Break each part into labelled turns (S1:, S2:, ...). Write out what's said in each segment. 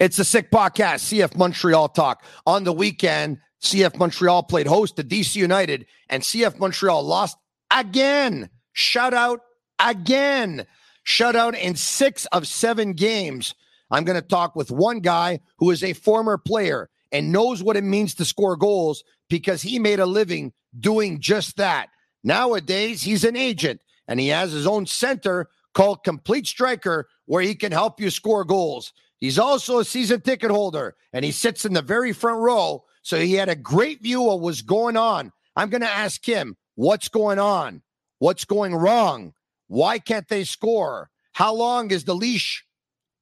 S1: It's a Sick Podcast, CF Montreal Talk. On the weekend, CF Montreal played host to DC United, and CF Montreal lost again. Shout out again. Shutout in six of seven games. I'm going to talk with one guy who is a former player and knows what it means to score goals because he made a living doing just that. Nowadays, he's an agent and he has his own center called Complete Striker where he can help you score goals. He's also a season ticket holder and he sits in the very front row. So he had a great view of what's going on. I'm going to ask him what's going on, what's going wrong, why can't they score, how long is the leash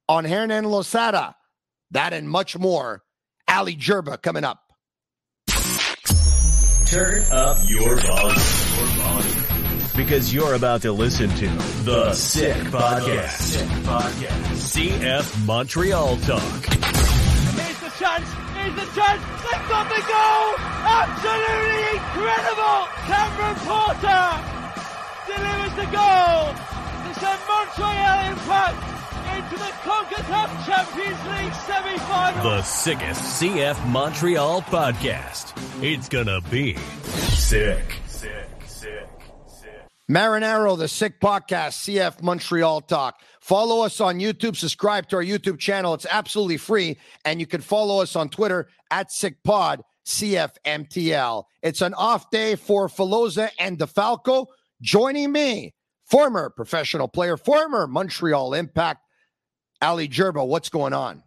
S1: on Hernan Losada, that and much more. Ali Gerba coming up.
S2: Turn up your volume. Because you're about to listen to The Sick Podcast. Sick Podcast. CF Montreal Talk.
S3: Here's the chance. Here's the chance. They've got the goal. Absolutely incredible. Cameron Porter delivers the goal to send Montreal Impact into the CONCACAF Champions League semi-final.
S2: The sickest CF Montreal podcast. It's gonna be sick. Sick, sick,
S1: sick. Marinaro, the Sick Podcast, CF Montreal Talk. Follow us on YouTube. Subscribe to our YouTube channel. It's absolutely free. And you can follow us on Twitter at SickPod, CFMTL. It's an off day for Filosa and DeFalco. Joining me, former professional player, former Montreal Impact Ali Gerba, what's going on?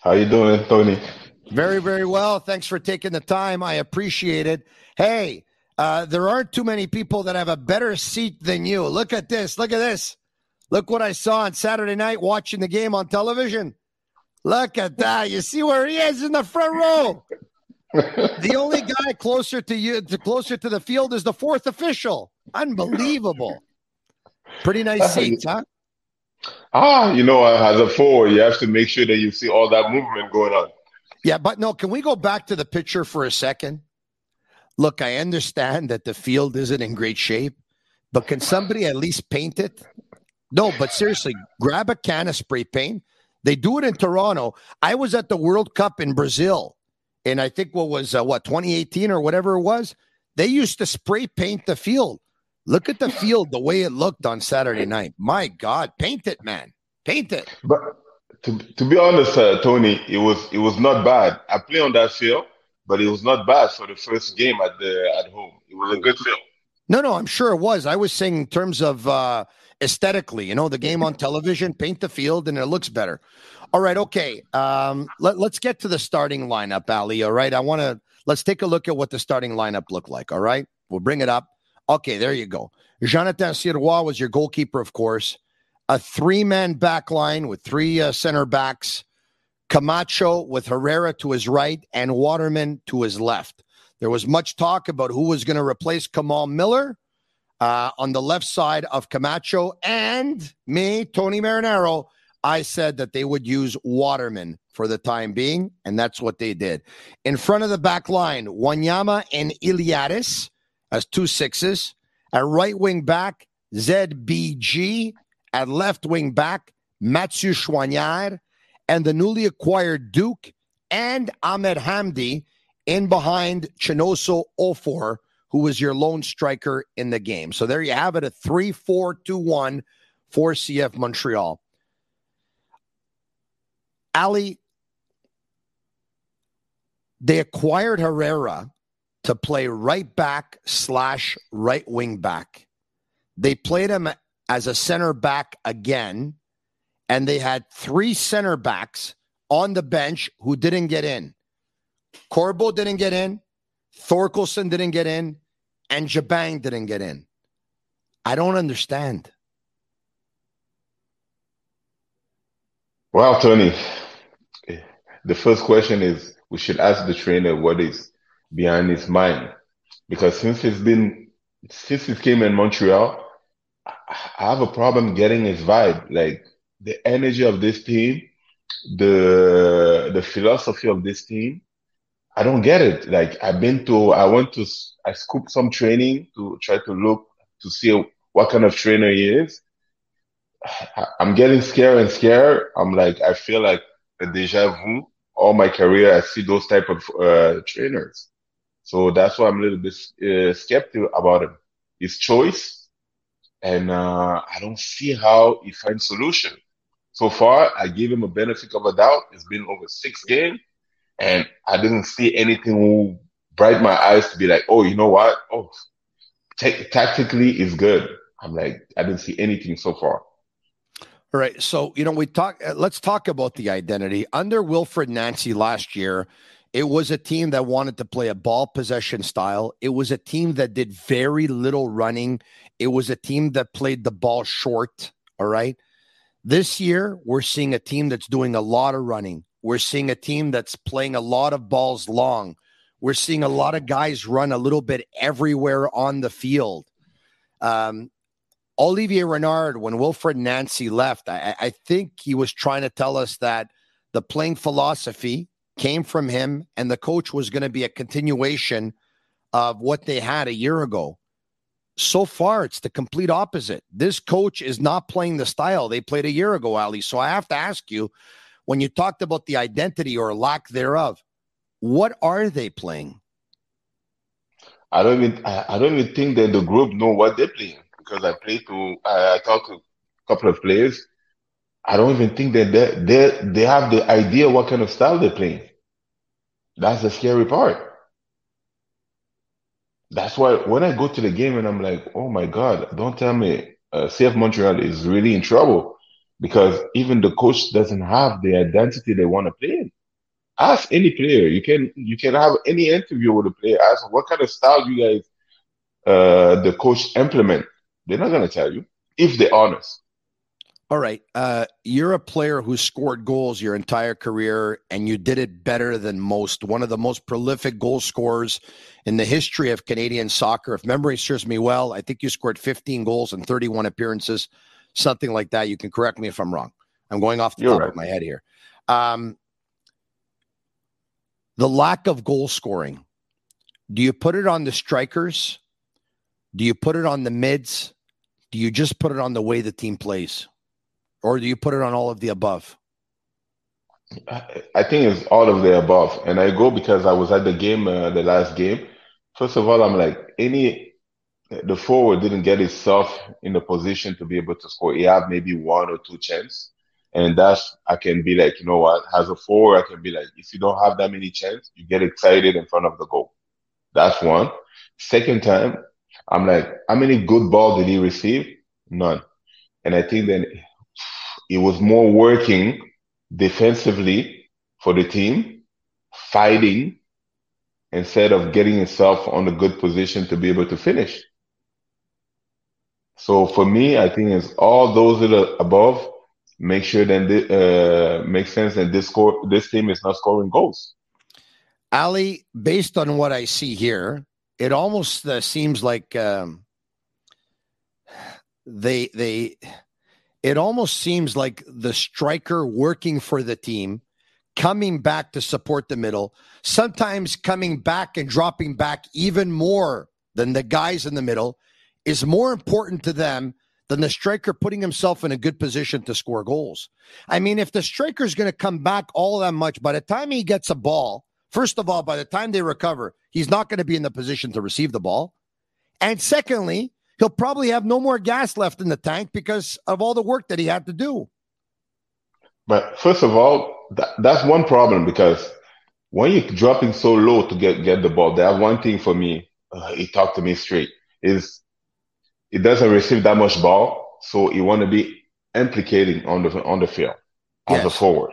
S4: How you doing, Tony?
S1: Very, very well. Thanks for taking the time. I appreciate it. Hey, uh, there aren't too many people that have a better seat than you. Look at this. Look at this. Look what I saw on Saturday night watching the game on television. Look at that. You see where he is in the front row. the only guy closer to you, to closer to the field, is the fourth official. Unbelievable. Pretty nice seats, huh?
S4: Ah, you know, as a forward, you have to make sure that you see all that movement going on.
S1: Yeah, but no, can we go back to the picture for a second? Look, I understand that the field isn't in great shape, but can somebody at least paint it? No, but seriously, grab a can of spray paint. They do it in Toronto. I was at the World Cup in Brazil, and I think what was uh, what 2018 or whatever it was. They used to spray paint the field. Look at the field, the way it looked on Saturday night. My God, paint it, man, paint it.
S4: But to, to be honest, uh, Tony, it was it was not bad. I play on that field, but it was not bad for the first game at the at home. It was a good field.
S1: No, no, I'm sure it was. I was saying in terms of uh, aesthetically, you know, the game on television, paint the field, and it looks better. All right, okay. Um, let, let's get to the starting lineup, Ali. All right, I want to let's take a look at what the starting lineup looked like. All right, we'll bring it up. Okay, there you go. Jonathan Sirois was your goalkeeper, of course. A three man back line with three uh, center backs. Camacho with Herrera to his right and Waterman to his left. There was much talk about who was going to replace Kamal Miller uh, on the left side of Camacho and me, Tony Marinaro. I said that they would use Waterman for the time being, and that's what they did. In front of the back line, Wanyama and Iliadis as two sixes. At right wing back, ZBG. At left wing back, Mathieu Choinière. And the newly acquired Duke and Ahmed Hamdi in behind Chinonso Offor, who was your lone striker in the game. So there you have it a 3 4 2 1 for CF Montreal. Ali, they acquired Herrera to play right back slash right wing back. They played him as a center back again, and they had three center backs on the bench who didn't get in. Corbo didn't get in, Thorkelsson didn't get in, and Jabang didn't get in. I don't understand.
S4: Well, Tony, the first question is we should ask the trainer what is behind his mind. Because since he's been, since he came in Montreal, I have a problem getting his vibe. Like the energy of this team, the the philosophy of this team. I don't get it. Like I've been to, I went to, I scooped some training to try to look to see what kind of trainer he is. I'm getting scared and scared. I'm like, I feel like a deja vu. All my career, I see those type of uh, trainers. So that's why I'm a little bit uh, skeptical about him. His choice, and uh, I don't see how he finds solution. So far, I give him a benefit of a doubt. It's been over six games, and I didn't see anything bright my eyes to be like, oh, you know what? Oh, t- tactically is good. I'm like, I didn't see anything so far.
S1: All right. So, you know, we talk, uh, let's talk about the identity. Under Wilfred Nancy last year, it was a team that wanted to play a ball possession style. It was a team that did very little running. It was a team that played the ball short. All right. This year, we're seeing a team that's doing a lot of running. We're seeing a team that's playing a lot of balls long. We're seeing a lot of guys run a little bit everywhere on the field. Um, Olivier Renard, when Wilfred Nancy left, I, I think he was trying to tell us that the playing philosophy came from him and the coach was going to be a continuation of what they had a year ago. So far, it's the complete opposite. This coach is not playing the style they played a year ago, Ali. So I have to ask you when you talked about the identity or lack thereof, what are they playing?
S4: I don't even I, don't even think that the group know what they're playing because I played to I, I talked to a couple of players. I don't even think that they they they have the idea what kind of style they're playing. That's the scary part. That's why when I go to the game and I'm like, oh my God, don't tell me uh, CF Montreal is really in trouble because even the coach doesn't have the identity they want to play in. Ask any player. You can you can have any interview with a player. Ask what kind of style you guys uh, the coach implement. They're not gonna tell you if they're honest.
S1: All right. Uh, you're a player who scored goals your entire career, and you did it better than most. One of the most prolific goal scorers in the history of Canadian soccer. If memory serves me well, I think you scored 15 goals in 31 appearances, something like that. You can correct me if I'm wrong. I'm going off the you're top right. of my head here. Um, the lack of goal scoring. Do you put it on the strikers? Do you put it on the mids? Do you just put it on the way the team plays? Or do you put it on all of the above?
S4: I think it's all of the above. And I go because I was at the game, uh, the last game. First of all, I'm like, any, the forward didn't get himself in the position to be able to score. He had maybe one or two chances. And that's, I can be like, you know what, as a forward, I can be like, if you don't have that many chances, you get excited in front of the goal. That's one. Second time, I'm like, how many good balls did he receive? None. And I think that it was more working defensively for the team, fighting instead of getting himself on a good position to be able to finish. So for me, I think it's all those that are above make sure that uh, makes sense that this score this team is not scoring goals.
S1: Ali, based on what I see here, it almost uh, seems like um, they they it almost seems like the striker working for the team coming back to support the middle, sometimes coming back and dropping back even more than the guys in the middle is more important to them than the striker putting himself in a good position to score goals. I mean, if the striker is going to come back all that much, by the time he gets a ball, first of all, by the time they recover, he's not going to be in the position to receive the ball. And secondly, he'll probably have no more gas left in the tank because of all the work that he had to do.
S4: But first of all, that, that's one problem because when you're dropping so low to get, get the ball, that one thing for me, uh, he talked to me straight, is he doesn't receive that much ball, so he want to be implicating on the on the field as yes. a forward.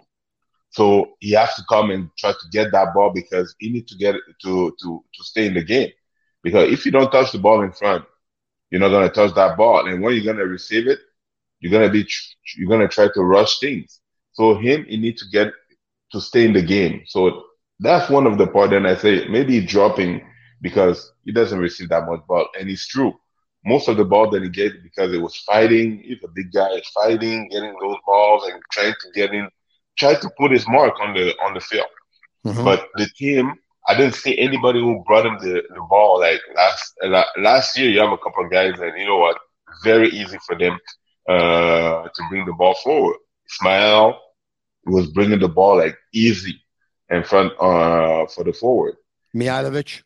S4: So he has to come and try to get that ball because he need to get it to to to stay in the game. Because if you don't touch the ball in front, you're not gonna touch that ball, and when you're gonna receive it, you're gonna be you're gonna try to rush things. So him, he need to get to stay in the game. So that's one of the part. And I say maybe dropping because he doesn't receive that much ball, and it's true most of the ball that he gets because it was fighting. He's a big guy, fighting, getting those balls and trying to get in, try to put his mark on the on the field. Mm-hmm. But the team, I didn't see anybody who brought him the, the ball. Like last last year, you have a couple of guys, and you know what? Very easy for them uh, to bring the ball forward. Ismael, was bringing the ball like easy in front uh, for the forward.
S1: Mihailovic.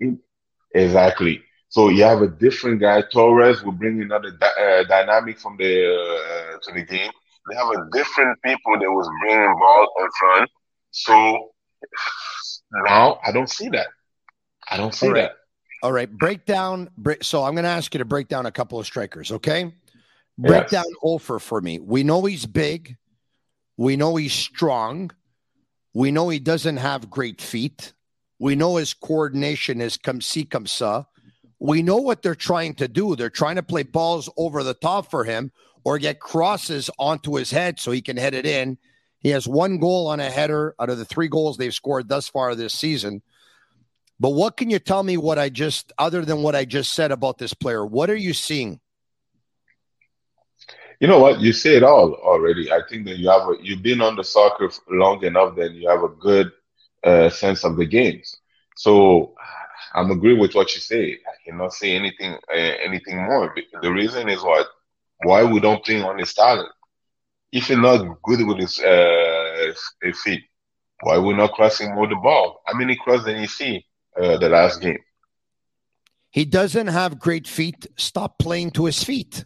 S4: Exactly. So you have a different guy. Torres will bring another di- uh, dynamic from the uh, to the game. They have a different people that was bringing ball in front. So now I don't see that. I don't see
S1: All right.
S4: that.
S1: All right, break down. Break, so I'm going to ask you to break down a couple of strikers, okay? Break
S4: Yes.
S1: down Offor for me. We know he's big. We know he's strong. We know he doesn't have great feet. We know his coordination is comme ci, comme ça. We know what they're trying to do. They're trying to play balls over the top for him or get crosses onto his head so he can head it in. He has one goal on a header out of the three goals they've scored thus far this season. But what can you tell me what I just, other than what I just said about this player? What are you seeing?
S4: You know what? You say it all already. I think that you have a, you've been on the soccer long enough that you have a good uh, sense of the games. So I'm agree with what you say. I cannot say anything uh, anything more. The reason is what why we don't play on his talent. If he's not good with his uh, feet, why we're not crossing more the ball? How many cross did you see uh, the last game?
S1: He doesn't have great feet. Stop playing to his feet.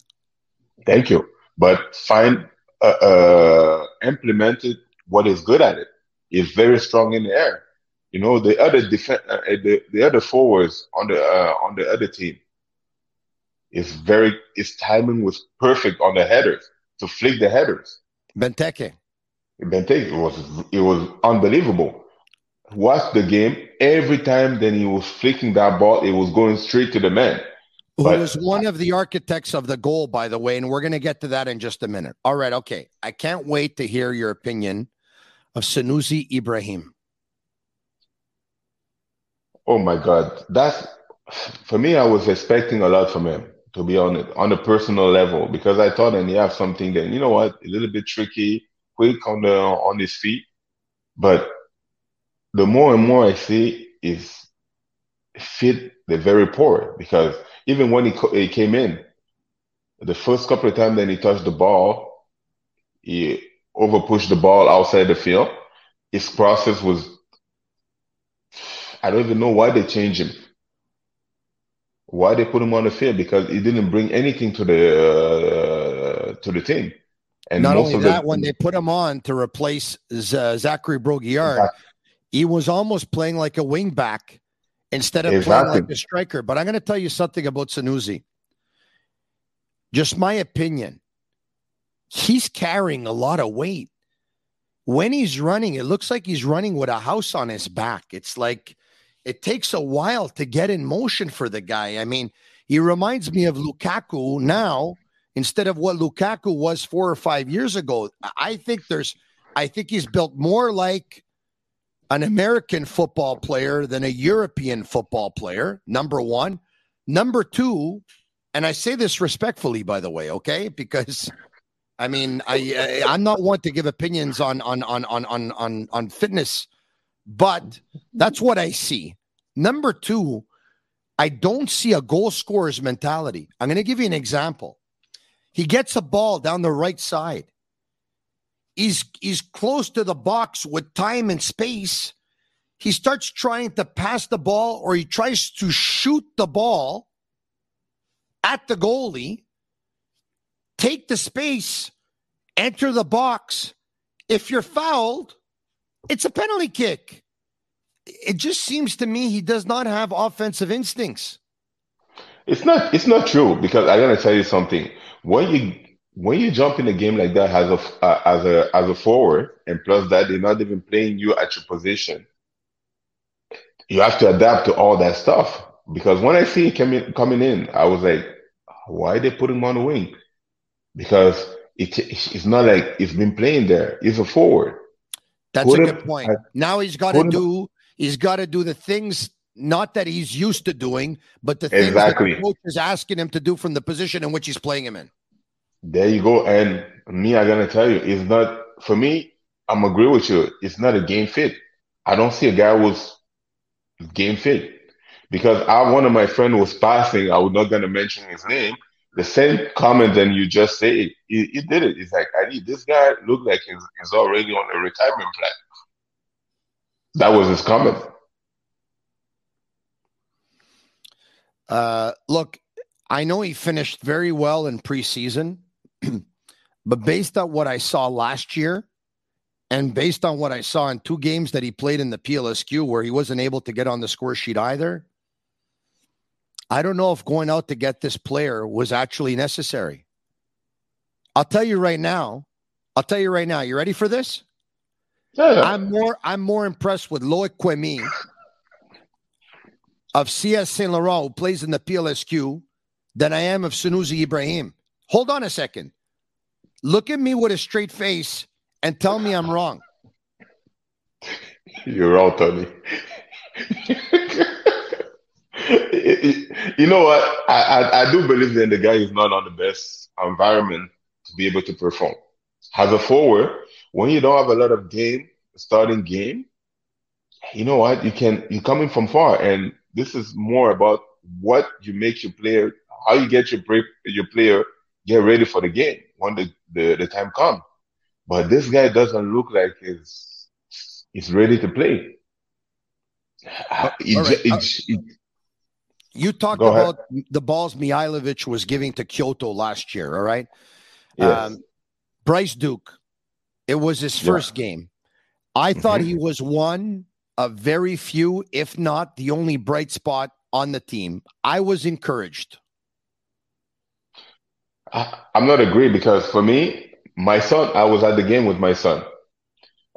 S4: Thank you. But find uh, uh, implemented what is good at it. He's very strong in the air. You know the other def- uh, the the other forwards on the uh, on the other team is very his timing was perfect on the headers to flick the headers.
S1: Benteke.
S4: Benteke was it was unbelievable. Watch the game every time. Then he was flicking that ball. It was going straight to the man.
S1: who
S4: But-
S1: was one of the architects of the goal, by the way, and we're going to get to that in just a minute. All right, okay. I can't wait to hear your opinion of Sunusi Ibrahim.
S4: Oh my God, that's for me. I was expecting a lot from him, to be honest, on a personal level, because I thought and he have something that you know what, a little bit tricky, quick on the on his feet. But the more and more I see is fit the very poor because even when he, he came in, the first couple of times that he touched the ball, he over pushed the ball outside the field. His process was I don't even know why they changed him. Why they put him on the field because he didn't bring anything to the uh, to the team. And
S1: Not only that,
S4: the,
S1: when they put him on to replace Z- Zachary Brault-Guillard,
S4: Exactly.
S1: he was almost playing like a wing back instead of playing like a striker. But I'm going to tell you something about Sunusi. Just my opinion. He's carrying a lot of weight. When he's running, it looks like he's running with a house on his back. It's like it takes a while to get in motion for the guy. I mean, he reminds me of Lukaku now instead of what Lukaku was four or five years ago. I think there's, I think he's built more like an American football player than a European football player. Number one. Number two, and I say this respectfully, by the way, okay? Because I mean, I, I I'm not one to give opinions on on on on on on on fitness, but that's what I see. Number two, I don't see a goal scorer's mentality. I'm going to give you an example. He gets a ball down the right side. He's he's close to the box with time and space. He starts trying to pass the ball or he tries to shoot the ball at the goalie, take the space, enter the box. If you're fouled, it's a penalty kick. It just seems to me he does not have offensive instincts.
S4: It's not it's not true because I gotta tell you something. When you when you jump in a game like that as a uh, as a as a forward, and plus that they're not even playing you at your position, you have to adapt to all that stuff. Because when I see him coming coming in, I was like, why they put him on the wing? Because it it's not like he's been playing there. He's a forward.
S1: That's
S4: Put
S1: a good point. Now he's got to do he's got to do the things not that he's used to doing, but the things
S4: Exactly.
S1: that the coach is asking him to do from the position in which he's playing him in.
S4: There you go. And me, I'm gonna tell you, it's not for me. I'm agree with you. It's not a game fit. I don't see a guy who's game fit because I one of my friend was passing. I was not gonna mention his name. The same comment that you just say. He, did it. He's like, I need this guy look like he's, he's already on a retirement plan. That was his comment.
S1: Uh, look, I know he finished very well in preseason, but based on what I saw last year, and based on what I saw in two games that he played in the PLSQ where he wasn't able to get on the score sheet either, I don't know if going out to get this player was actually necessary. I'll tell you right now. I'll tell you right now. You ready for this?
S4: Yeah.
S1: I'm more I'm more impressed with Loic Quemi of CS Saint Laurent, who plays in the PLSQ, than I am of Sunusi Ibrahim. Hold on a second. Look at me with a straight face and tell me I'm wrong.
S4: You're wrong, Tony. you know what? I, I, I do believe that the guy is not on the best environment to be able to perform. As a forward, when you don't have a lot of game, starting game, you know what? You can you're coming from far, and this is more about what you make your player, how you get your your player get ready for the game when the, the, the time comes. But this guy doesn't look like he's he's ready to play.
S1: Right. Uh, You talked
S4: Go ahead.
S1: about the balls Mihailovic was giving to Quioto last year, all right?
S4: Yes.
S1: Um, Bryce Duke, it was his
S4: Yeah.
S1: first game. I thought
S4: Mhm.
S1: he was one of very few, if not the only bright spot on the team. I was encouraged.
S4: I, I'm not agree because for me, my son, I was at the game with my son,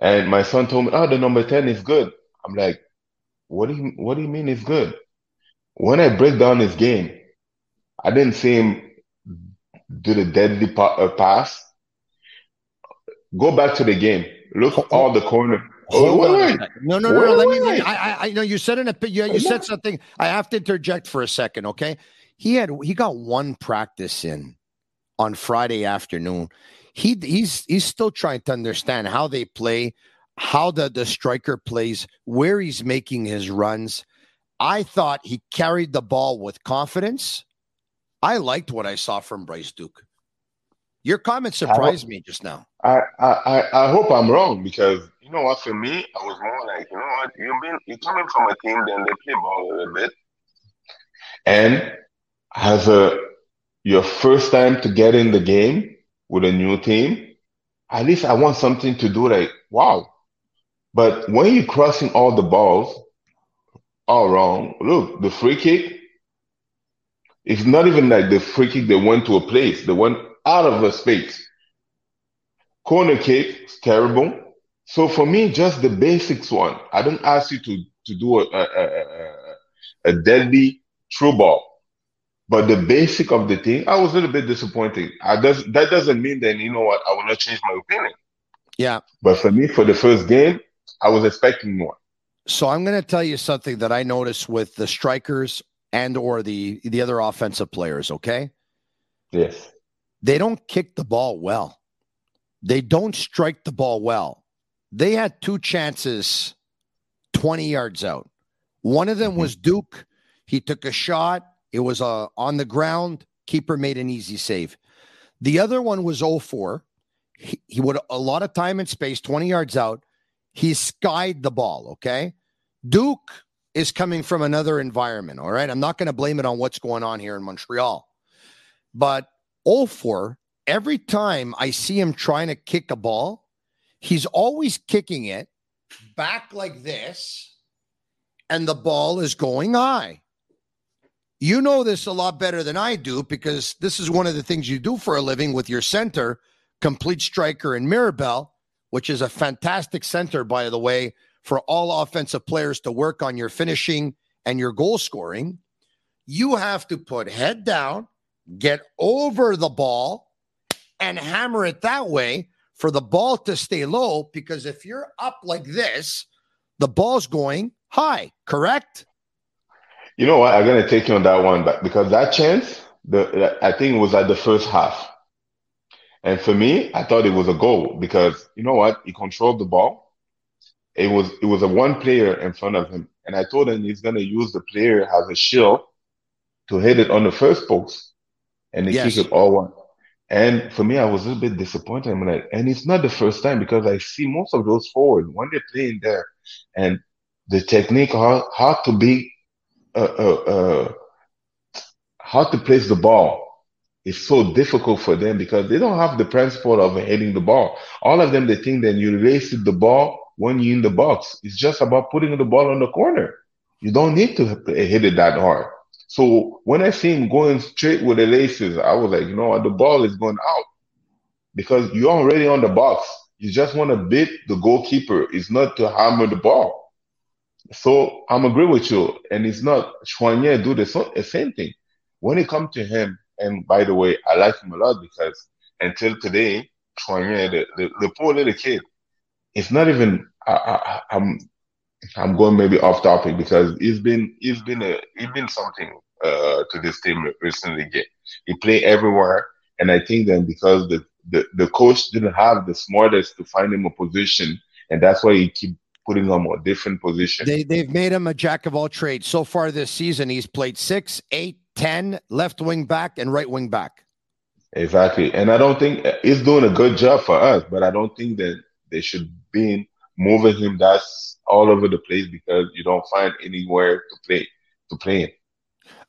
S4: and my son told me, "Oh, the number ten is good." I'm like, "What do you What do you mean it's good?" When I break down his game, I didn't see him do the deadly pa- uh, pass. Go back to the game. Look
S1: Hold-
S4: all the corner. Oh,
S1: on
S4: wait, wait.
S1: second. No, no, no, no.
S4: Wait,
S1: Let me.
S4: wait,
S1: Let me
S4: wait.
S1: I, I, I know you said in a. You, you said something. I have to interject for a second. Okay. He had. He got one practice in on Friday afternoon. He he's he's still trying to understand how they play, how the the striker plays, where he's making his runs. I thought he carried the ball with confidence. I liked what I saw from Bryce Duke. Your comment surprised me just now.
S4: I, I, I I hope I'm wrong because you know what? For me, I was more like, you know what? You've been you're coming from a team, then they play ball a little bit, and as a your first time to get in the game with a new team, at least I want something to do like wow. But when you're crossing all the balls all wrong, look, the free kick, it's not even like the free kick they went to a place, they went out of a space. Corner kick is terrible. So for me, just the basics one. I don't ask you to to do a a, a, a- a deadly true ball, but the basic of the thing, I was a little bit disappointed. I does that doesn't mean that you know what I will not change my opinion.
S1: Yeah.
S4: But for me, for the first game, I was expecting more.
S1: So I'm going to tell you something that I noticed with the strikers and or the the other offensive players, okay?
S4: Yes.
S1: They don't kick the ball well. They don't strike the ball well. They had two chances 20 yards out. One of them
S4: Mhm.
S1: was Duke. He took a shot. It was uh, on the ground. Keeper made an easy save. The other one was Offor. He, he would a lot of time and space, 20 yards out. He skied the ball. Okay. Duke is coming from another environment. All right. I'm not going to blame it on what's going on here in Montreal. But Offor, every time I see him trying to kick a ball, he's always kicking it back like this, and the ball is going high. You know this a lot better than I do because this is one of the things you do for a living with your center, complete striker in Mirabel, which is a fantastic center, by the way, for all offensive players to work on your finishing and your goal scoring. You have to put head down, get over the ball, and hammer it that way for the ball to stay low. Because if you're up like this, the ball's going high, correct?
S4: You know what? I'm gonna take you on that one, but because that chance, the I think it was at the first half, and for me, I thought it was a goal because you know what? He controlled the ball. It was it was a one player in front of him, and I told him he's gonna use the player as a shield to hit it on the first post and then
S1: Yes.
S4: kick it all one. And for me, I was a little bit disappointed. I'm like, and it's not the first time because I see most of those forwards when they're playing there, and the technique how how to be uh, uh, uh, how to place the ball is so difficult for them because they don't have the principle of hitting the ball. All of them, they think that you race the ball when you're in the box. It's just about putting the ball on the corner. You don't need to hit it that hard. So when I see him going straight with the laces, I was like, you know what, the ball is going out because you're already on the box. You just want to beat the goalkeeper. It's not to hammer the ball. So I'm agree with you. And it's not Choinière do the, the same thing. When it comes to him, and by the way, I like him a lot because until today, Choinière, the, the, the poor little kid, it's not even, I, I, I'm, I'm going maybe off topic because he's been, he's been a, he's been something, uh, to this team recently. He played everywhere. And I think then because the, the, the coach didn't have the smartest to find him a position, and that's why he keep putting him a different position.
S1: They they've made him a jack of all trades. So far this season, he's played six, eight, ten, left wing back, and right wing back.
S4: Exactly, and I don't think he's doing a good job for us, but I don't think that they should be moving him that's all over the place because you don't find anywhere to play to play in.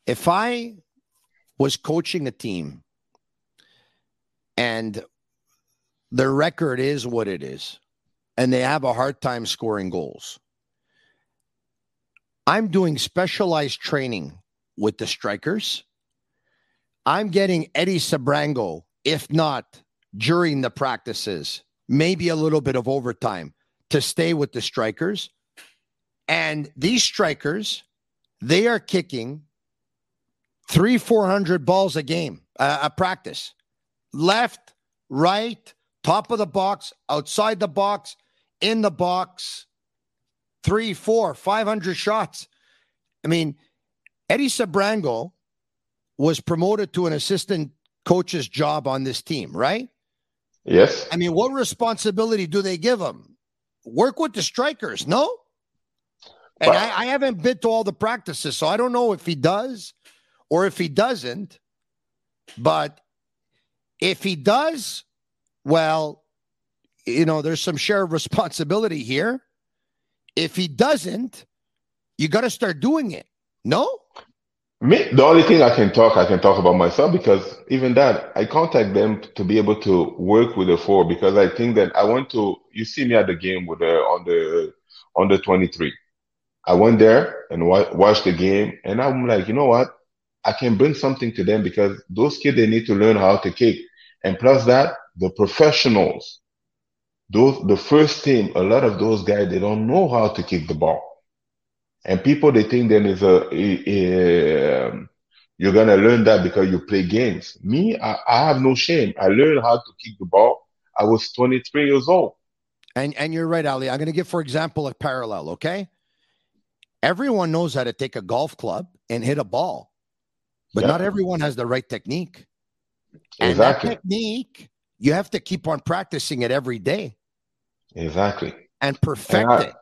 S1: If I was coaching a team and their record is what it is, and they have a hard time scoring goals. I'm doing specialized training with the strikers. I'm getting Eddy Sebrango, if not during the practices, maybe a little bit of overtime to stay with the strikers. And these strikers, they are kicking three, 400 balls a game, uh, a practice, left, right, top of the box, outside the box, in the box, three, four, 500 shots. I mean, Eddy Sebrango was promoted to an assistant coach's job on this team, right?
S4: Yes.
S1: I mean, what responsibility do they give him? Work with the strikers, no? And I, I haven't been to all the practices, so I don't know if he does or if he doesn't. But if he does, well, you know, there's some share of responsibility here. If he doesn't, you got to start doing it. No?
S4: Me, the only thing I can talk, I can talk about myself because even that, I contact them to be able to work with the four because I think that I want to. You see me at the game with the on the on the 23. I went there and wa- watched the game, and I'm like, you know what? I can bring something to them because those kids they need to learn how to kick, and plus that, the professionals those the first team, a lot of those guys they don't know how to kick the ball, and people they think then is a, a, a um, you're gonna learn that because you play games. Me, I, I have no shame. I learned how to kick the ball. I was 23 years old.
S1: And and you're right, Ali. I'm going to give, for example, a parallel. Okay, everyone knows how to take a golf club and hit a ball, but yeah. not everyone has the right technique. And exactly. that technique you have to keep on practicing it every day.
S4: Exactly.
S1: And perfect and I, it.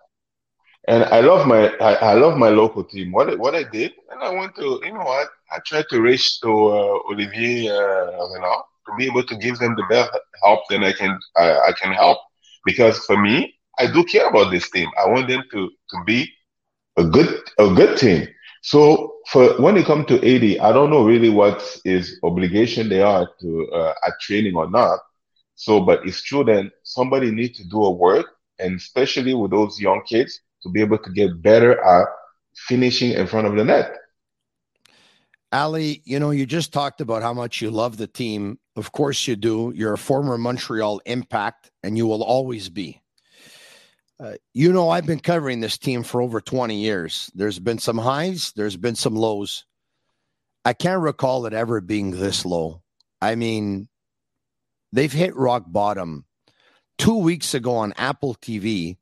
S4: And I love my I, I, love my local team. What what I did, and I went to you know what I tried to reach to uh, Olivier uh, Renard to be able to give them the best help that I can I, I can help because for me I do care about this team. I want them to to be a good a good team. So for when it comes to Eddy, I don't know really what is obligation they are to uh, at training or not. So, but it's true that somebody needs to do a work, and especially with those young kids, to be able to get better at finishing in front of the net.
S1: Ali, you know, you just talked about how much you love the team. Of course you do. You're a former Montreal Impact, and you will always be. Uh, you know, I've been covering this team for over 20 years. There's been some highs, there's been some lows. I can't recall it ever being this low. I mean, they've hit rock bottom. Two weeks ago on Apple TV,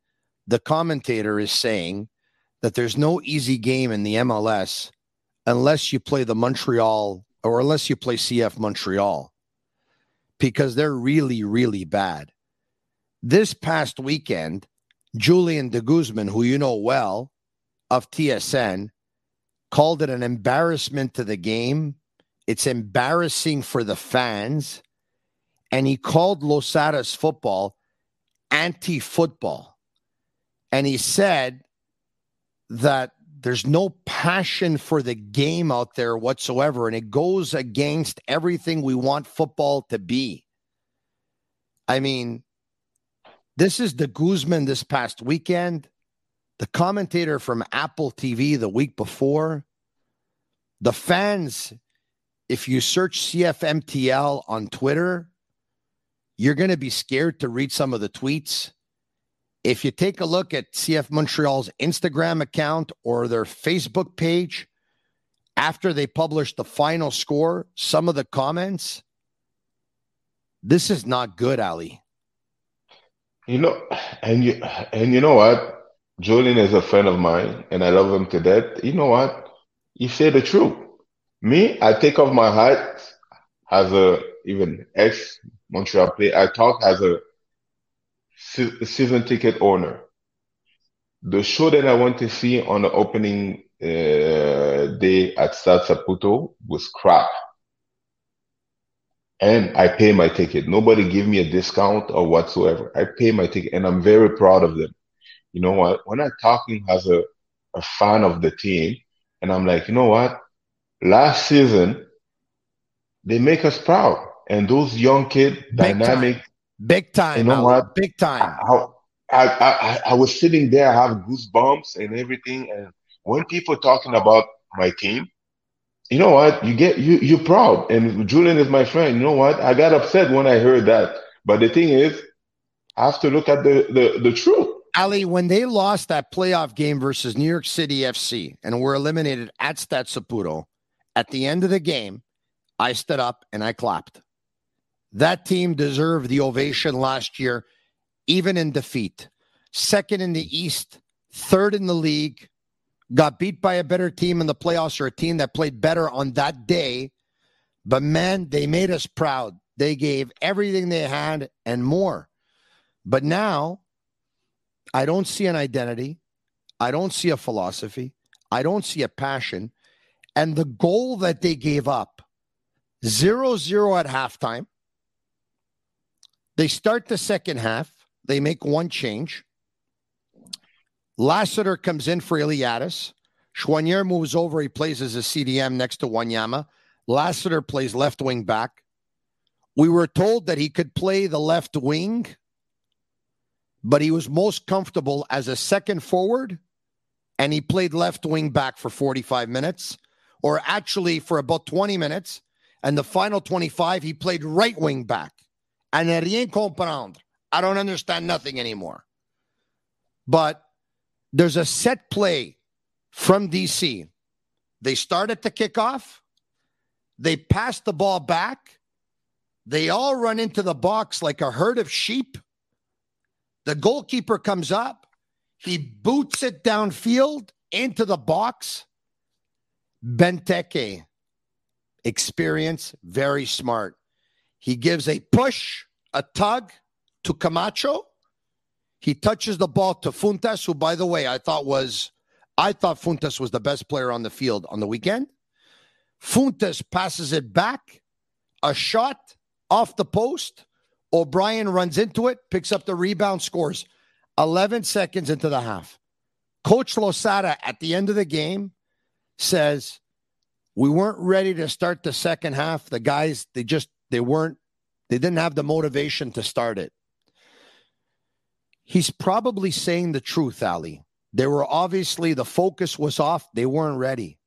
S1: the commentator is saying that there's no easy game in the MLS unless you play the Montreal or unless you play CF Montreal because they're really, really bad. This past weekend, Julian de Guzman, who you know well of TSN, called it an embarrassment to the game. It's embarrassing for the fans. and he called Losada's football anti football. And he said that there's no passion for the game out there whatsoever. And it goes against everything we want football to be. I mean, this is de Guzman this past weekend, the commentator from Apple TV the week before, the fans. If you search CFMTL on Twitter, you're going to be scared to read some of the tweets. If you take a look at CF Montreal's Instagram account or their Facebook page, after they published the final score, some of the comments, this is not good, Ali.
S4: You know, and you and you know what? Julian is a friend of mine, and I love him to death. You know what? He said the truth. Me, I take off my hat as a even ex Montreal player. I talk as a season ticket owner. The show that I want to see on the opening uh, day at Stade Saputo was crap. And I pay my ticket. Nobody give me a discount or whatsoever. I pay my ticket and I'm very proud of them. You know what? When I'm talking as a, a fan of the team and I'm like, you know what? Last season, they make us proud. And those young kids, dynamic,
S1: Big time. You know what? Big time.
S4: I, I, I, I was sitting there, I have goosebumps and everything. And when people talking about my team, you know what? You get you you're proud. And Julian is my friend. You know what? I got upset when I heard that. But the thing is, I have to look at the the, the truth.
S1: Ali, when they lost that playoff game versus New York City FC and were eliminated at Stade Saputo, at the end of the game, I stood up and I clapped. That team deserved the ovation last year, even in defeat. Second in the East, third in the league, got beat by a better team in the playoffs or a team that played better on that day. But man, they made us proud. They gave everything they had and more. But now, I don't see an identity. I don't see a philosophy. I don't see a passion. And the goal that they gave up, zero zero at halftime, they start the second half. They make one change. Lassiter comes in for Iliadis. Choinière moves over. He plays as a CDM next to Wanyama. Lassiter plays left wing back. We were told that he could play the left wing, but he was most comfortable as a second forward, and he played left wing back for 45 minutes, or actually for about 20 minutes. And the final 25, he played right wing back à ne rien comprendre. I don't understand nothing anymore. But there's a set play from DC. They start at the kickoff, they pass the ball back, they all run into the box like a herd of sheep. The goalkeeper comes up, he boots it downfield into the box. Benteke, experience, very smart. He gives a push, a tug to Camacho. He touches the ball to Fountas, who, by the way, I thought was I thought Fountas was the best player on the field on the weekend. Fountas passes it back, a shot off the post. O'Brien runs into it, picks up the rebound, scores 11 seconds into the half. Coach Losada at the end of the game says, We weren't ready to start the second half. The guys, they just they weren't, they didn't have the motivation to start it. He's probably saying the truth, Ali. They were obviously, the focus was off. They weren't ready.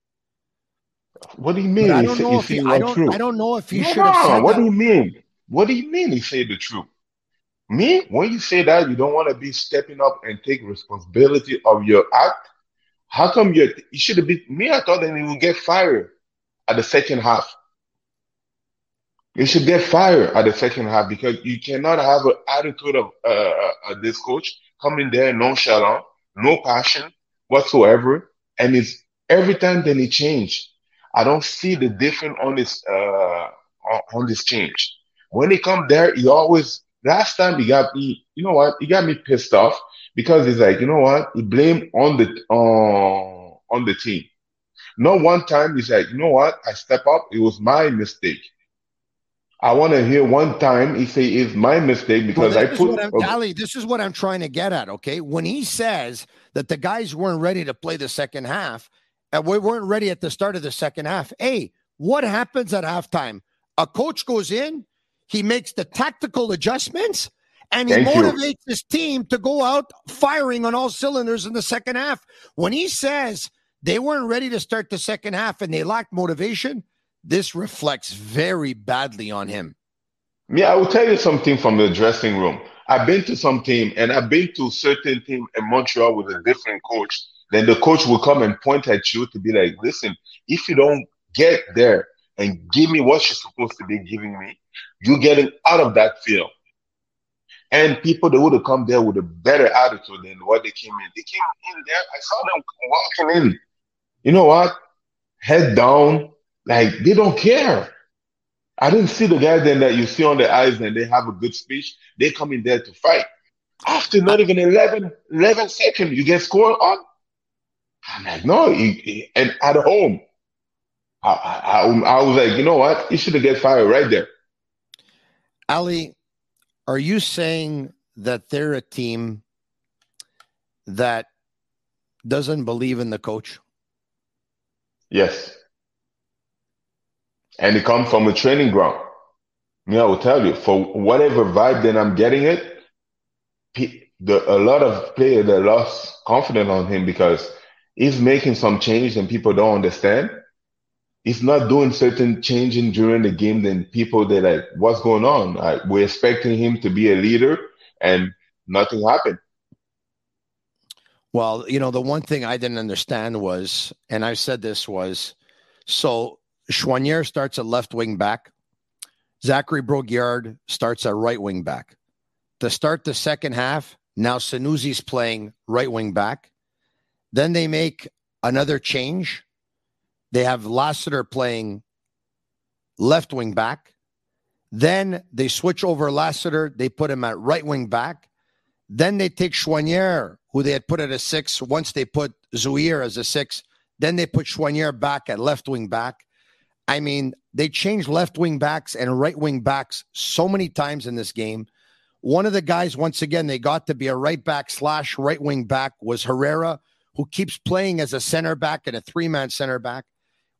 S4: What do you mean?
S1: I don't, know if he, I, don't, I don't know if he should have
S4: said What that. do you mean? What do you mean he said the truth? Me, when you say that, you don't want to be stepping up and take responsibility of your act. How come you you should have been me? I thought that he would get fired at the second half. You should get fired at the second half because you cannot have an attitude of uh, uh, uh, this coach coming there nonchalant, no passion whatsoever, and it's every time then he change. I don't see the difference on this uh on this change. When he come there, he always last time he got me. You know what? He got me pissed off because he's like, you know what? He blame on the on the team. Not one time he's like, you know what? I step up. It was my mistake. I want to hear one time he say it's my mistake because
S1: well,
S4: I put.
S1: Okay. Ali, this is what I'm trying to get at. Okay, when he says that the guys weren't ready to play the second half, and we weren't ready at the start of the second half. Hey, what happens at halftime? A coach goes in, he makes the tactical adjustments, and he Thank motivates you. his team to go out firing on all cylinders in the second half. When he says they weren't ready to start the second half and they lacked motivation, this reflects very badly on him.
S4: Yeah, I will tell you something from the dressing room. I've been to some team and I've been to certain team in Montreal with a different coach. Then the coach will come and point at you to be like, listen, if you don't get there and give me what you're supposed to be giving me, you're getting out of that field. And people that would have come there with a better attitude than what they came in. They came in there. I saw them walking in. You know what? Head down, like they don't care. I didn't see the guys then that you see on the eyes and they have a good speech. They come in there to fight. After not even 11, 11 seconds, you get scored on. I'm like, no. He, he, and at home, I, I, I, was like, you know what? He should have get fired right there.
S1: Ali, are you saying that they're a team that doesn't believe in the coach?
S4: Yes and it comes from a training ground. Me, I will tell you, for whatever vibe that I'm getting it, the, a lot of players that lost confidence on him because he's making some change and people don't understand. He's not doing certain changing during the game. Then people they're like, what's going on? Like, we're expecting him to be a leader, and nothing happened.
S1: Well, you know, the one thing I didn't understand was, and I said this was, so Choinière starts at left wing back. Zachary Brault-Guillard starts at right wing back. To start the second half, now Sunusi's playing right wing back. Then they make another change. They have Lassiter playing left wing back. Then they switch over Lassiter. They put him at right wing back. Then they take Choinière, who they had put at a six. Once they put Zouhir as a six, then they put Choinière back at left wing back. I mean, they changed left wing backs and right wing backs so many times in this game. One of the guys, once again, they got to be a right back slash right wing back was Herrera, who keeps playing as a center back and a three man center back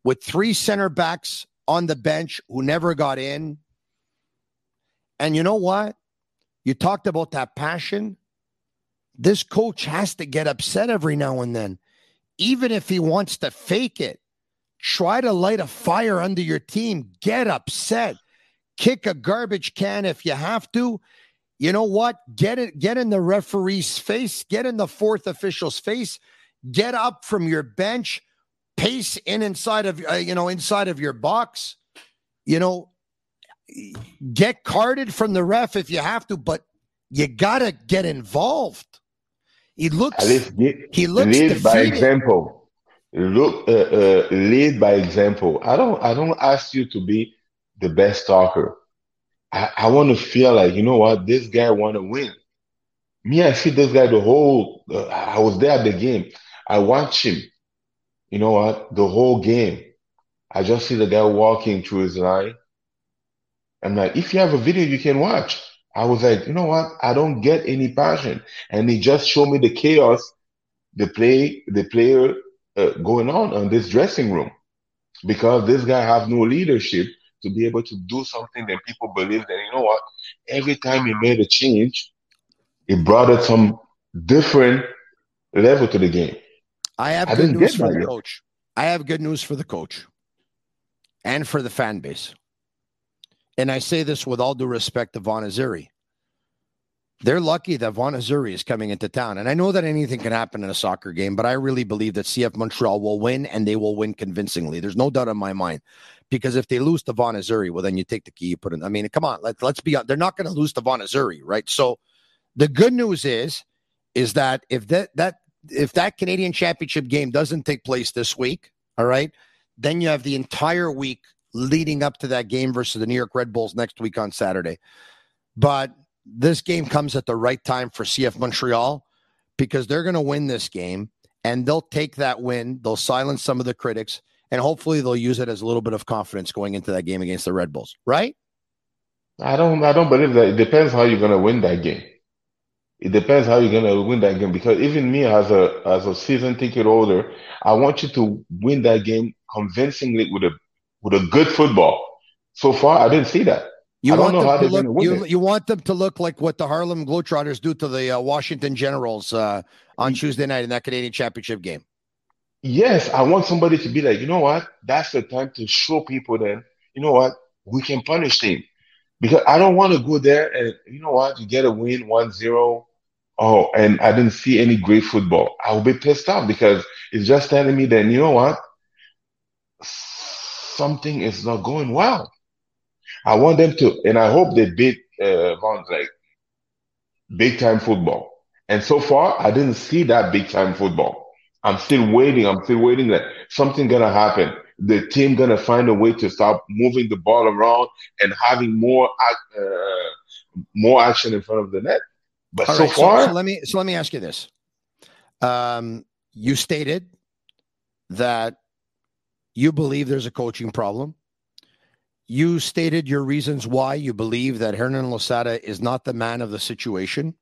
S1: with three center backs on the bench who never got in. And you know what? You talked about that passion. This coach has to get upset every now and then, even if he wants to fake it. Try to light a fire under your team. Get upset. Kick a garbage can if you have to. You know what? Get it. Get in the referee's face. Get in the fourth official's face. Get up from your bench. Pace in inside of uh, you know inside of your box. You know, get carded from the ref if you have to, but you gotta get involved. He looks. Get, he looks
S4: lead by example look uh, uh, lead by example. I don't I don't ask you to be the best talker. I, I want to feel like you know what this guy want to win. Me, I see this guy the whole. Uh, I was there at the game. I watch him. You know what? The whole game. I just see the guy walking through his line. I'm like, if you have a video, you can watch. I was like, you know what? I don't get any passion, and he just showed me the chaos the play the player uh, going on in this dressing room because this guy has no leadership to be able to do something that people believe that you know what every time he made a change it brought it some different level to the game.
S1: I have I good news for the yet. coach. I have good news for the coach and for the fan base. And i say this with all due respect to Vaughan Azzurri they're lucky that Vaughan Azzurri is coming into town. And I know that anything can happen in a soccer game, but I really believe that CF Montreal will win and they will win convincingly. There's no doubt in my mind. Because if they lose to Vaughan Azzurri, well, then you take the key, you put in. I mean, come on, let, let's be on. they're not going to lose to Vaughan Azzurri, right? So the good news is, is that if that that if that Canadian championship game doesn't take place this week, all right, then you have the entire week leading up to that game versus the New York Red Bulls next week on Saturday. But this game comes at the right time for CF Montreal because they're going to win this game and they'll take that win. They'll silence some of the critics and hopefully they'll use it as a little bit of confidence going into that game against the Red Bulls, right?
S4: I don't I don't believe that. It depends how you're gonna win that game. It depends how you're gonna win that game because even me as a as a season ticket holder, I want you to win that game convincingly with a with a good football. So far, I didn't see that.
S1: You
S4: I don't
S1: want
S4: know
S1: them
S4: how
S1: to look. You, you want them to look like what the Harlem Globetrotters do to the uh, Washington Generals uh, on Tuesday night in that Canadian Championship game.
S4: Yes, I want somebody to be like, you know what? That's the time to show people then, you know what? We can punish them. Because I don't want to go there and, you know what? You get a win 1-0. Oh, and I didn't see any great football. I will be pissed off because it's just telling me then, you know what? Something is not going well. I want them to, and I hope they beat uh, Vaughan like big time football. And so far, I didn't see that big time football. I'm still waiting. I'm still waiting that something gonna happen. The team gonna find a way to stop moving the ball around and having more uh, more action in front of the net. But
S1: All
S4: so
S1: right, so,
S4: far,
S1: so let me so let me ask you this. Um, you stated that you believe there's a coaching problem. You stated your reasons why you believe that Hernan Losada is not the man of the situation.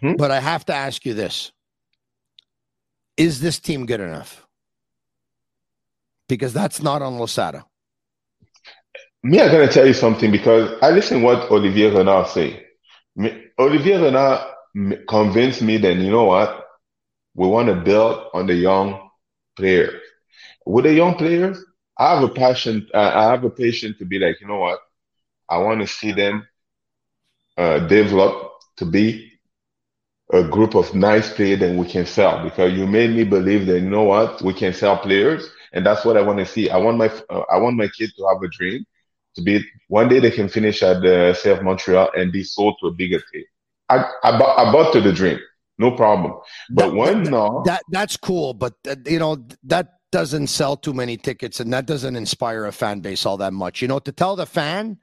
S4: Mhm.
S1: But I have to ask you this. Is this team good enough? Because that's not on Losada.
S4: me, I'm gonna tell you something because I listen what Olivier Renard say. Me, Olivier Renard m- convinced me that you know what, we want to build on the young players. With the young players, I have a passion. Uh, I have a patience to be like, you know what, I want to see them uh, develop to be a group of nice players that we can sell. Because you made me believe that you know what, we can sell players, and that's what I want to see. I want my uh, I want my kid to have a dream to be one day they can finish at the CF Montreal and be sold to a bigger team. I I bought, I bought to the dream, no problem. But
S1: That-
S4: when
S1: that-
S4: no,
S1: that that's cool, but uh, you know that doesn't sell too many tickets, and that doesn't inspire a fan base all that much. You know, to tell the fan,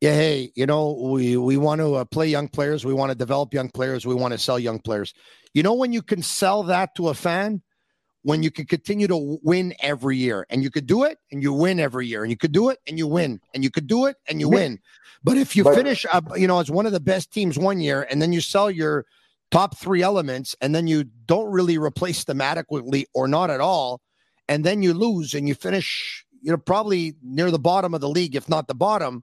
S1: yeah, hey, you know, we we want to uh, play young players, we want to develop young players, we want to sell young players. You know, when you can sell that to a fan, when you can continue to win every year, and you could do it, and you win every year, and you could do it, and you win, and you could do it, and you win. But if you
S4: But-
S1: finish, uh, you know, as one of the best teams one year, and then you sell your top three elements, and then you don't really replace them adequately or not at all, and then you lose and you finish, you know, probably near the bottom of the league, if not the bottom.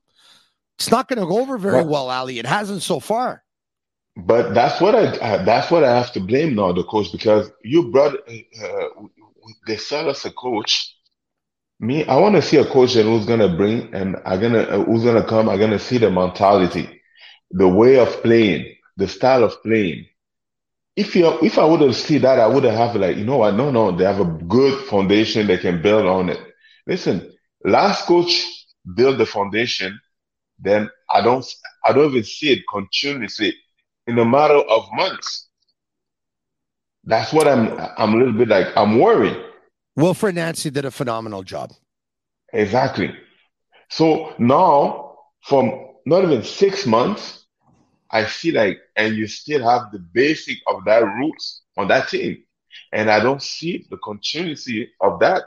S1: It's not going to go over very
S4: But-
S1: well, Ali. It hasn't so far.
S4: But that's what I that's what I have to blame now the coach because you brought uh, they sell us a coach. Me, I want to see a coach that who's gonna bring and I'm gonna uh, who's gonna come. I'm gonna see the mentality, the way of playing, the style of playing. If you if I would have seen that, I would have like you know what? No, no, they have a good foundation they can build on it. Listen, last coach built the foundation, then I don't I don't even see it continuously in a matter of months. That's what I'm I'm a little bit like I'm worried.
S1: Wilfried Nancy did a phenomenal job.
S4: Exactly. So now from not even six months, I feel like and you still have the basic of that roots on that team. And I don't see the continuity of that.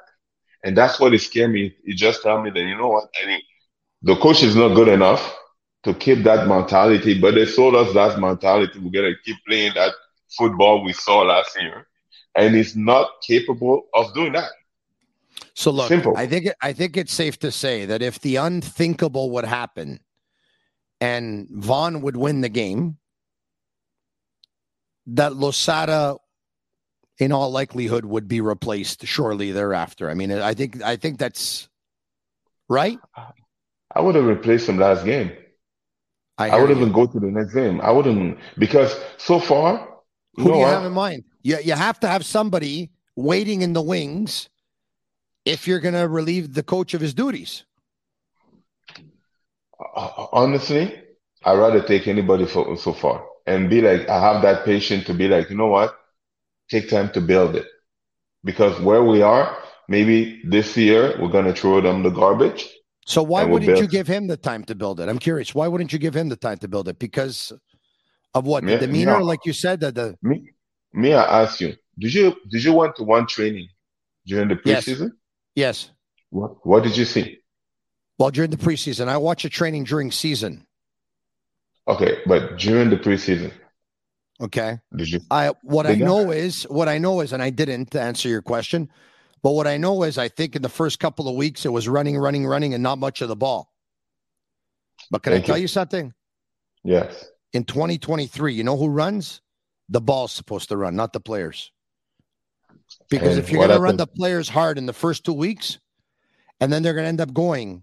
S4: And that's what it scared me. It just tell me that you know what, I mean the coach is not good enough to keep that mentality, but they sold us that mentality. We're gonna keep playing that football we saw last year. And he's not capable of doing that.
S1: So look,
S4: Simple.
S1: I think I think it's safe to say that if the unthinkable would happen and Vaughan would win the game, that Losada in all likelihood would be replaced shortly thereafter. I mean, I think I think that's right.
S4: I would have replaced him last game. I
S1: hear
S4: would
S1: you.
S4: even go to the next game. I wouldn't because so far, you
S1: Who do you
S4: what?
S1: have in mind? You, you have to have somebody waiting in the wings if you're going to relieve the coach of his duties.
S4: Honestly, I'd rather take anybody for so far and be like, I have that patience to be like, you know what? Take time to build it. Because where we are, maybe this year we're gonna throw them the garbage.
S1: So why
S4: we'll
S1: wouldn't you give him the time to build it? I'm curious. Why wouldn't you give him the time to build it? Because of what the
S4: Yeah,
S1: demeanor,
S4: yeah.
S1: like you said, that the
S4: Me, me, I ask you, did you did you went to one training during the preseason?
S1: Yes. yes.
S4: What what did you see?
S1: Well, during the preseason, I watch a training during season.
S4: Okay, but during the preseason,
S1: Okay.
S4: did you?
S1: I what I know is what I know is, and I didn't to answer your question, but what I know is I think in the first couple of weeks it was running, running, running, and not much of the ball. But can I tell
S4: you.
S1: you something?
S4: Yes.
S1: In 2023, you know who runs? The ball's supposed to run, not the players. Because
S4: And
S1: if you're going to run the players hard in the first two weeks, and then they're going to end up going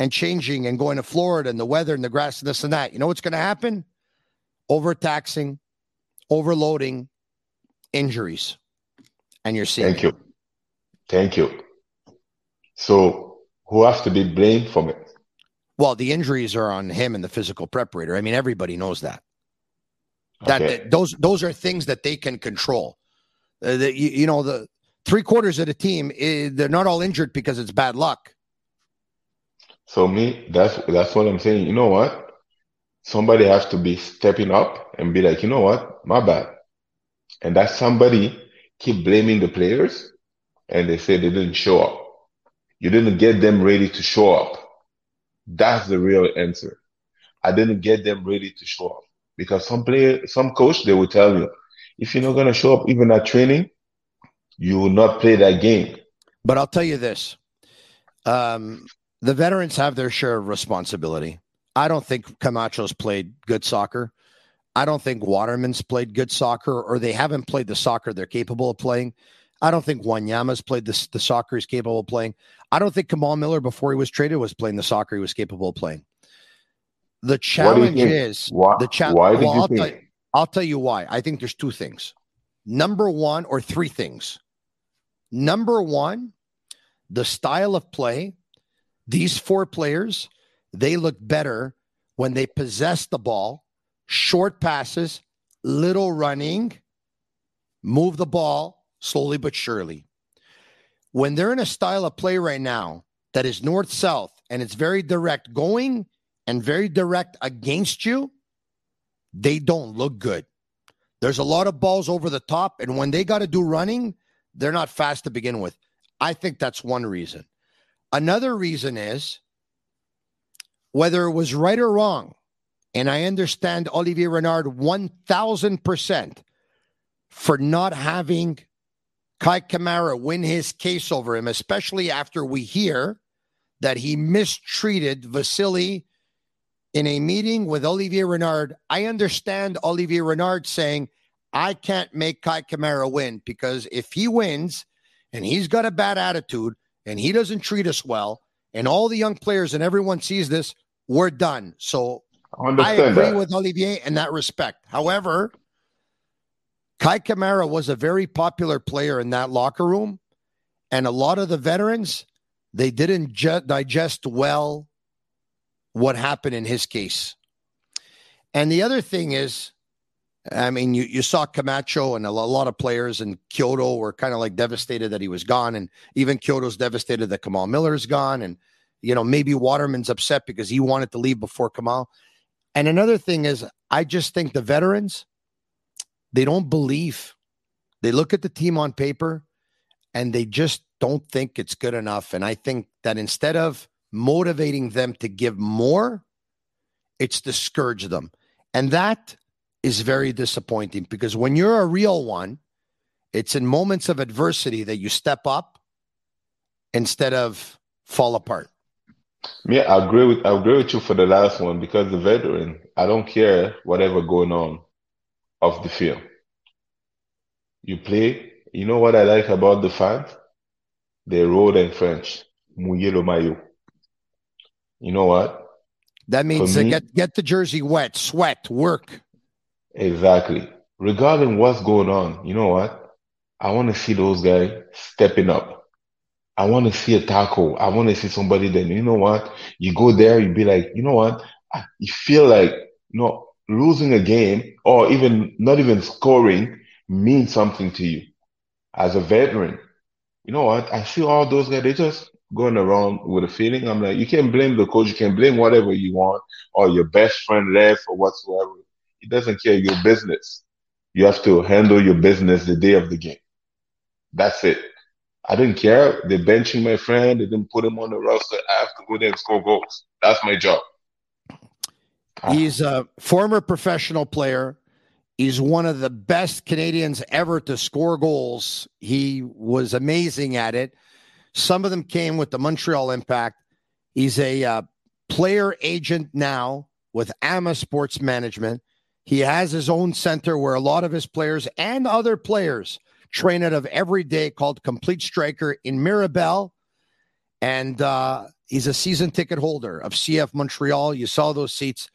S1: and changing and going to Florida and the weather and the grass and this and that, you know what's going to happen? Overtaxing, overloading, injuries. And you're seeing
S4: Thank
S1: it.
S4: you. Thank you. So who has to be blamed for it?
S1: Well, the injuries are on him and the physical preparator. I mean, everybody knows that. That,
S4: Okay.
S1: that- those those are things that they can control. Uh, the, you, you know, the three quarters of the team, eh, they're not all injured because it's bad luck.
S4: So me, that's that's what I'm saying. You know what? Somebody has to be stepping up and be like, you know what? My bad. And that somebody keep blaming the players and they say they didn't show up. You didn't get them ready to show up. That's the real answer. I didn't get them ready to show up because some player, some coach, they will tell you, if you're not going to show up even at training, you will not play that game.
S1: But I'll tell you this: um, the veterans have their share of responsibility. I don't think Camacho's played good soccer. I don't think Waterman's played good soccer, or they haven't played the soccer they're capable of playing. I don't think Wanyama's played the, the soccer he's capable of playing. I don't think Kamal Miller, before he was traded, was playing the soccer he was capable of playing. The
S4: What do you
S1: challenge is
S4: Why,
S1: the cha-
S4: why did
S1: well,
S4: you
S1: I'll
S4: think?
S1: tell you- I'll tell you why. I think there's two things. Number one, or three things. Number one, the style of play. These four players, they look better when they possess the ball, short passes, little running, move the ball slowly but surely. When they're in a style of play right now that is north south and it's very direct going and very direct against you, they don't look good. There's a lot of balls over the top, and when they got to do running, they're not fast to begin with. I think that's one reason. Another reason is whether it was right or wrong, and I understand Olivier Renard 1000% for not having Kei Kamara win his case over him, especially after we hear that he mistreated Vassili in a meeting with Olivier Renard. I understand Olivier Renard saying, I can't make Kei Kamara win because if he wins and he's got a bad attitude and he doesn't treat us well, and all the young players and everyone sees this, we're done. So
S4: I
S1: agree
S4: that.
S1: with Olivier in that respect. However, Kei Kamara was a very popular player in that locker room, and a lot of the veterans they didn't ju- digest well what happened in his case. And the other thing is, I mean, you, you saw Camacho and a lot of players in Quioto were kind of like devastated that he was gone. And even Quioto's devastated that Kamal Miller's gone. And, you know, maybe Waterman's upset because he wanted to leave before Kamal. And another thing is, I just think the veterans, they don't believe. They look at the team on paper and they just don't think it's good enough. And I think that instead of motivating them to give more, it's discourage them. And that is very disappointing because when you're a real one, it's in moments of adversity that you step up instead of fall apart.
S4: Yeah, I agree with I agree with you for the last one because the veteran, I don't care whatever going on off the field. You play, you know what I like about the fans? They wrote in French, mouiller le maillot. You know what?
S1: That means
S4: me-
S1: get get the jersey wet, sweat, work.
S4: Exactly. Regarding what's going on, you know what? I want to see those guys stepping up. I want to see a tackle. I want to see somebody that, you know what? You go there, you be like, you know what? You feel like, you know, losing a game or even not even scoring means something to you as a veteran. You know what? I see all those guys, they just going around with a feeling. I'm like, you can't blame the coach, you can blame whatever you want, or your best friend left or whatsoever. He doesn't care your business. You have to handle your business the day of the game. That's it. I didn't care. They benching my friend. They didn't put him on the roster. I have to go there and score goals. That's my job.
S1: He's a former professional player. He's one of the best Canadians ever to score goals. He was amazing at it. Some of them came with the Montreal Impact. He's a uh, player agent now with AMA Sports Management. He has his own center where a lot of his players and other players train out of every day called Complete Striker in Mirabel. And uh, he's a season ticket holder of CF Montreal. You saw those seats.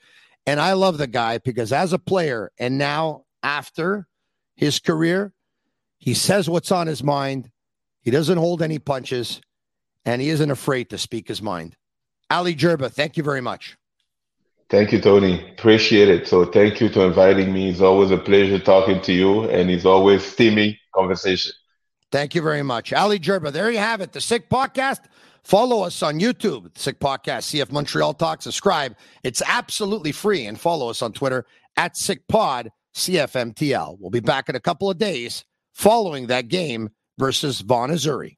S1: And I love the guy because as a player and now after his career, he says what's on his mind. He doesn't hold any punches and he isn't afraid to speak his mind. Ali Gerba, thank you very much.
S4: Thank you, Tony. Appreciate it. So thank you to inviting me. It's always a pleasure talking to you, and it's always steamy conversation.
S1: Thank you very much. Ali Gerba, there you have it. The Sick Podcast. Follow us on YouTube, Sick Podcast, CF Montreal Talk. Subscribe. It's absolutely free. And follow us on Twitter at Sick Pod, CFMTL. We'll be back in a couple of days following that game versus Vaughan Azzurri.